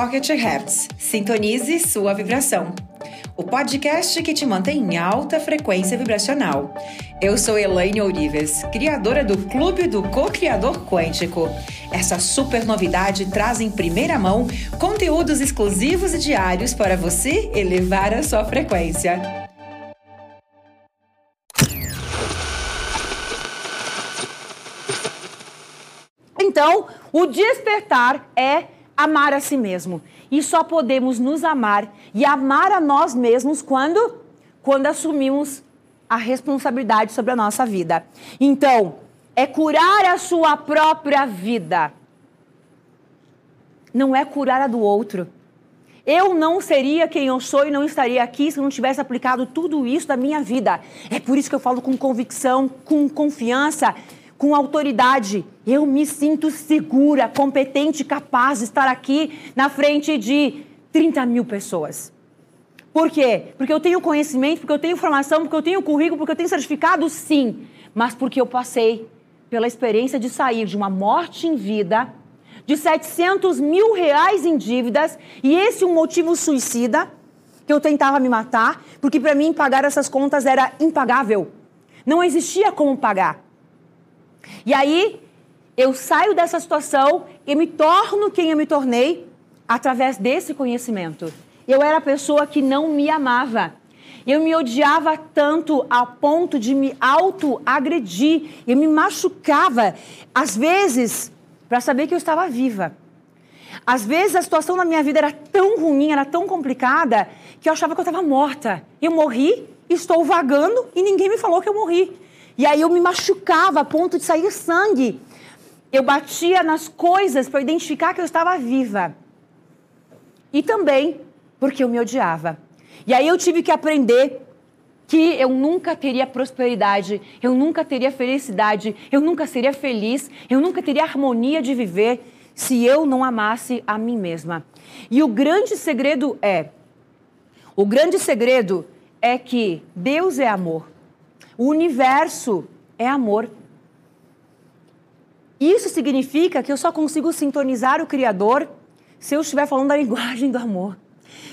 Pocket Hertz. Sintonize sua vibração. O podcast que te mantém em alta frequência vibracional. Eu sou Elaine Ourives, criadora do Clube do Co-Criador Quântico. Essa super novidade traz em primeira mão conteúdos exclusivos e diários para você elevar a sua frequência. Então, o despertar é amar a si mesmo. E só podemos nos amar e amar a nós mesmos quando quando assumimos a responsabilidade sobre a nossa vida. Então, é curar a sua própria vida. Não é curar a do outro. Eu não seria quem eu sou e não estaria aqui se eu não tivesse aplicado tudo isso da minha vida. É por isso que eu falo com convicção, com confiança com autoridade. Eu me sinto segura, competente, capaz de estar aqui na frente de 30 mil pessoas. Por quê? Porque eu tenho conhecimento, porque eu tenho formação, porque eu tenho currículo, porque eu tenho certificado, sim. Mas porque eu passei pela experiência de sair de uma morte em vida, de 700 mil reais em dívidas, e esse é um motivo suicida, que eu tentava me matar, porque para mim pagar essas contas era impagável. Não existia como pagar. E aí eu saio dessa situação e me torno quem eu me tornei através desse conhecimento. Eu era a pessoa que não me amava. Eu me odiava tanto a ponto de me auto-agredir. Eu me machucava, às vezes, para saber que eu estava viva. Às vezes a situação na minha vida era tão ruim, era tão complicada, que eu achava que eu estava morta. Eu morri, estou vagando e ninguém me falou que eu morri. E aí eu me machucava a ponto de sair sangue. Eu batia nas coisas para identificar que eu estava viva. E também porque eu me odiava. E aí eu tive que aprender que eu nunca teria prosperidade, eu nunca teria felicidade, eu nunca seria feliz, eu nunca teria harmonia de viver se eu não amasse a mim mesma. E o grande segredo é: o grande segredo é que Deus é amor. O universo é amor. Isso significa que eu só consigo sintonizar o Criador se eu estiver falando a linguagem do amor.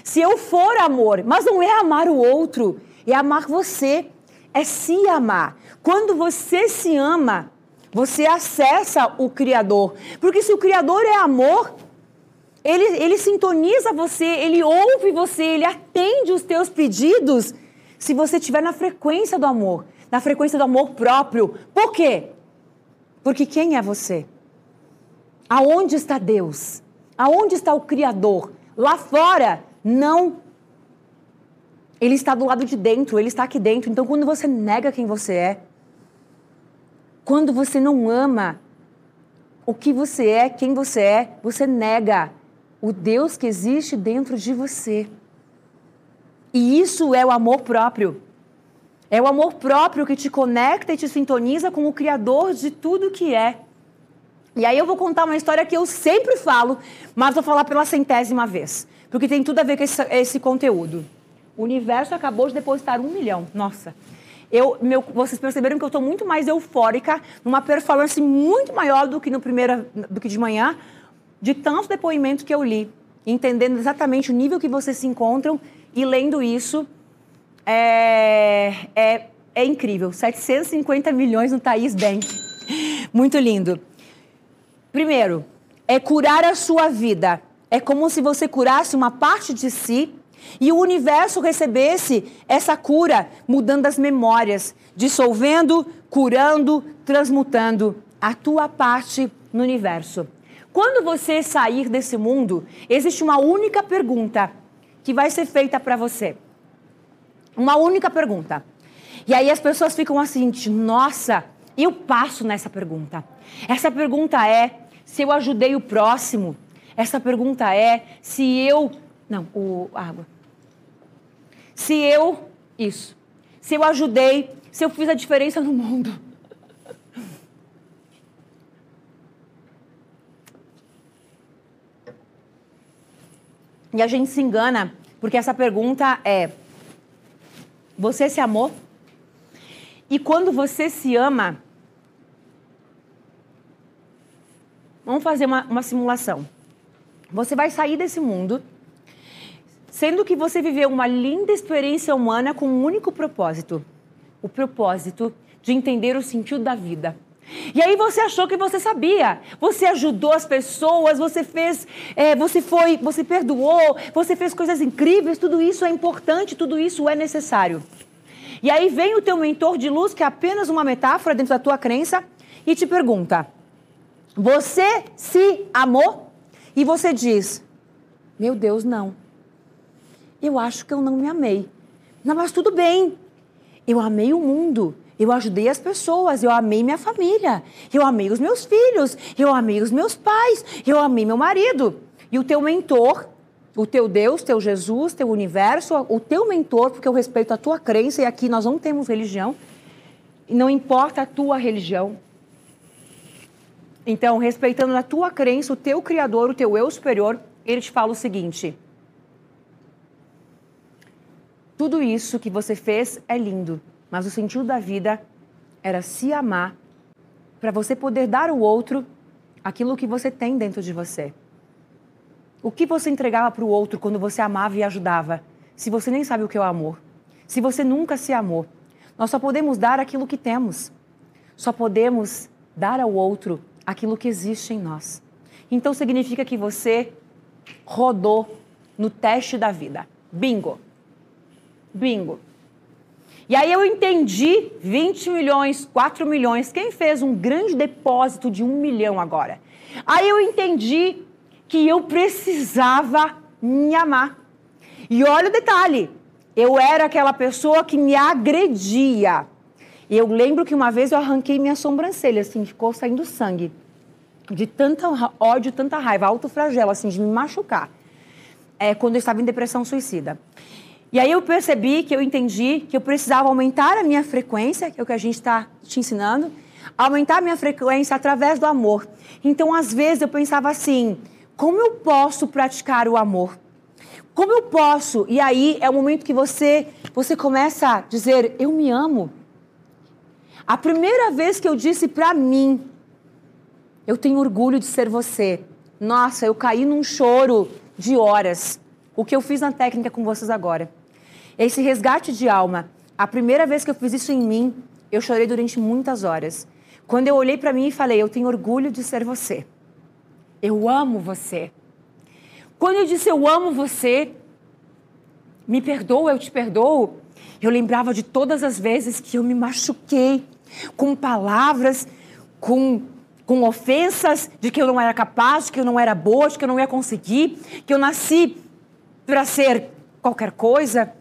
Se eu for amor, mas não é amar o outro, é amar você, é se amar. Quando você se ama, você acessa o Criador. Porque se o Criador é amor, ele, ele sintoniza você, ele ouve você, ele atende os teus pedidos se você estiver na frequência do amor na frequência do amor próprio. Por quê? Porque quem é você? Aonde está Deus? Aonde está o Criador? Lá fora, não. Ele está do lado de dentro, ele está aqui dentro. Então, quando você nega quem você é, quando você não ama o que você é, quem você é, você nega o Deus que existe dentro de você. E isso é o amor próprio. É o amor próprio que te conecta e te sintoniza com o Criador de tudo que é. E aí eu vou contar uma história que eu sempre falo, mas vou falar pela centésima vez, porque tem tudo a ver com esse, esse conteúdo. O universo acabou de depositar um milhão. Nossa. Eu, meu, vocês perceberam que eu estou muito mais eufórica, numa performance muito maior do que no primeiro, do que de manhã, de tanto depoimento que eu li, entendendo exatamente o nível que vocês se encontram e lendo isso é, é, é incrível. 750 milhões no Thaís Bank. Muito lindo. Primeiro, é curar a sua vida. É como se você curasse uma parte de si e o universo recebesse essa cura, mudando as memórias, dissolvendo, curando, transmutando a tua parte no universo. Quando você sair desse mundo, existe uma única pergunta que vai ser feita para você. Uma única pergunta. E aí as pessoas ficam assim, nossa, eu passo nessa pergunta. Essa pergunta é se eu ajudei o próximo. Essa pergunta é se eu. Não, o água. Se eu. Isso. Se eu ajudei, se eu fiz a diferença no mundo. E a gente se engana, porque essa pergunta é você se amou? E quando você se ama, vamos fazer uma, uma simulação. Você vai sair desse mundo sendo que você viveu uma linda experiência humana com um único propósito: o propósito de entender o sentido da vida. E aí você achou que você sabia. Você ajudou as pessoas, você fez, é, você foi, você perdoou, você fez coisas incríveis. Tudo isso é importante, tudo isso é necessário. E aí vem o teu mentor de luz, que é apenas uma metáfora dentro da tua crença, e te pergunta: Você se amou? E você diz: Meu Deus, não. Eu acho que eu não me amei. Não, mas tudo bem. Eu amei o mundo. Eu ajudei as pessoas, eu amei minha família, eu amei os meus filhos, eu amei os meus pais, eu amei meu marido. E o teu mentor, o teu Deus, teu Jesus, teu universo, o teu mentor, porque eu respeito a tua crença e aqui nós não temos religião, e não importa a tua religião. Então, respeitando a tua crença, o teu Criador, o teu eu superior, ele te fala o seguinte: tudo isso que você fez é lindo mas o sentido da vida era se amar para você poder dar ao outro aquilo que você tem dentro de você. O que você entregava para o outro quando você amava e ajudava, se você nem sabe o que é o amor? Se você nunca se amou? Nós só podemos dar aquilo que temos. Só podemos dar ao outro aquilo que existe em nós. Então significa que você rodou no teste da vida. Bingo. Bingo. E aí eu entendi 20 milhões, 4 milhões. Quem fez um grande depósito de um milhão agora? Aí eu entendi que eu precisava me amar. E olha o detalhe: eu era aquela pessoa que me agredia. E eu lembro que uma vez eu arranquei minha sobrancelha, assim, ficou saindo sangue. De tanta ódio, tanta raiva, alto flagelo, assim, de me machucar. É, quando eu estava em depressão suicida. E aí eu percebi que eu entendi que eu precisava aumentar a minha frequência, que é o que a gente está te ensinando, aumentar a minha frequência através do amor. Então, às vezes, eu pensava assim: como eu posso praticar o amor? Como eu posso? E aí é o momento que você, você começa a dizer: eu me amo. A primeira vez que eu disse para mim, eu tenho orgulho de ser você. Nossa, eu caí num choro de horas. O que eu fiz na técnica com vocês agora. Esse resgate de alma, a primeira vez que eu fiz isso em mim, eu chorei durante muitas horas. Quando eu olhei para mim e falei, eu tenho orgulho de ser você. Eu amo você. Quando eu disse eu amo você, me perdoa, eu te perdoo, eu lembrava de todas as vezes que eu me machuquei com palavras, com, com ofensas de que eu não era capaz, de que eu não era boa, de que eu não ia conseguir, que eu nasci para ser qualquer coisa,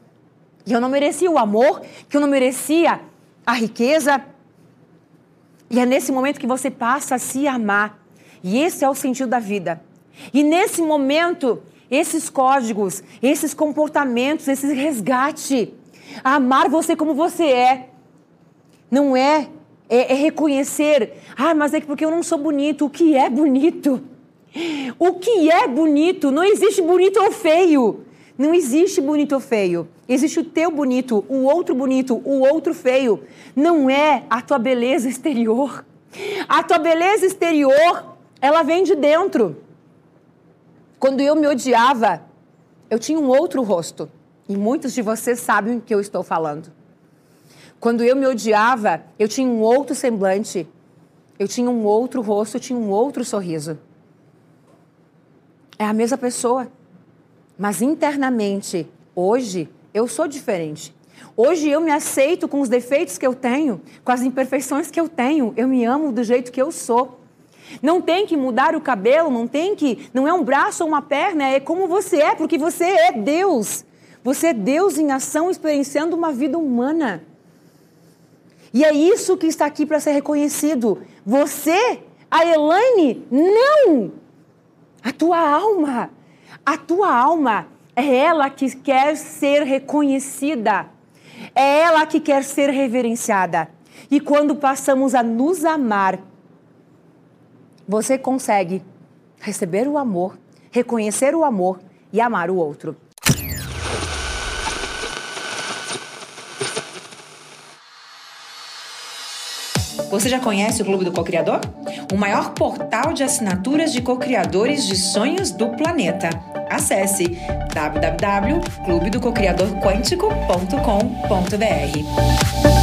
que eu não merecia o amor, que eu não merecia a riqueza. E é nesse momento que você passa a se amar. E esse é o sentido da vida. E nesse momento, esses códigos, esses comportamentos, esse resgate, amar você como você é, não é, é, é reconhecer, ah, mas é porque eu não sou bonito. O que é bonito? O que é bonito? Não existe bonito ou feio. Não existe bonito ou feio. Existe o teu bonito, o outro bonito, o outro feio. Não é a tua beleza exterior. A tua beleza exterior, ela vem de dentro. Quando eu me odiava, eu tinha um outro rosto. E muitos de vocês sabem o que eu estou falando. Quando eu me odiava, eu tinha um outro semblante. Eu tinha um outro rosto, eu tinha um outro sorriso. É a mesma pessoa. Mas internamente, hoje, eu sou diferente. Hoje eu me aceito com os defeitos que eu tenho, com as imperfeições que eu tenho. Eu me amo do jeito que eu sou. Não tem que mudar o cabelo, não tem que. Não é um braço ou uma perna, é como você é, porque você é Deus. Você é Deus em ação, experienciando uma vida humana. E é isso que está aqui para ser reconhecido. Você, a Elaine, não! A tua alma a tua alma é ela que quer ser reconhecida, é ela que quer ser reverenciada. E quando passamos a nos amar, você consegue receber o amor, reconhecer o amor e amar o outro. Você já conhece o Clube do Cocriador? O maior portal de assinaturas de cocriadores de sonhos do planeta. Acesse www.clubedococriadorquântico.com.br.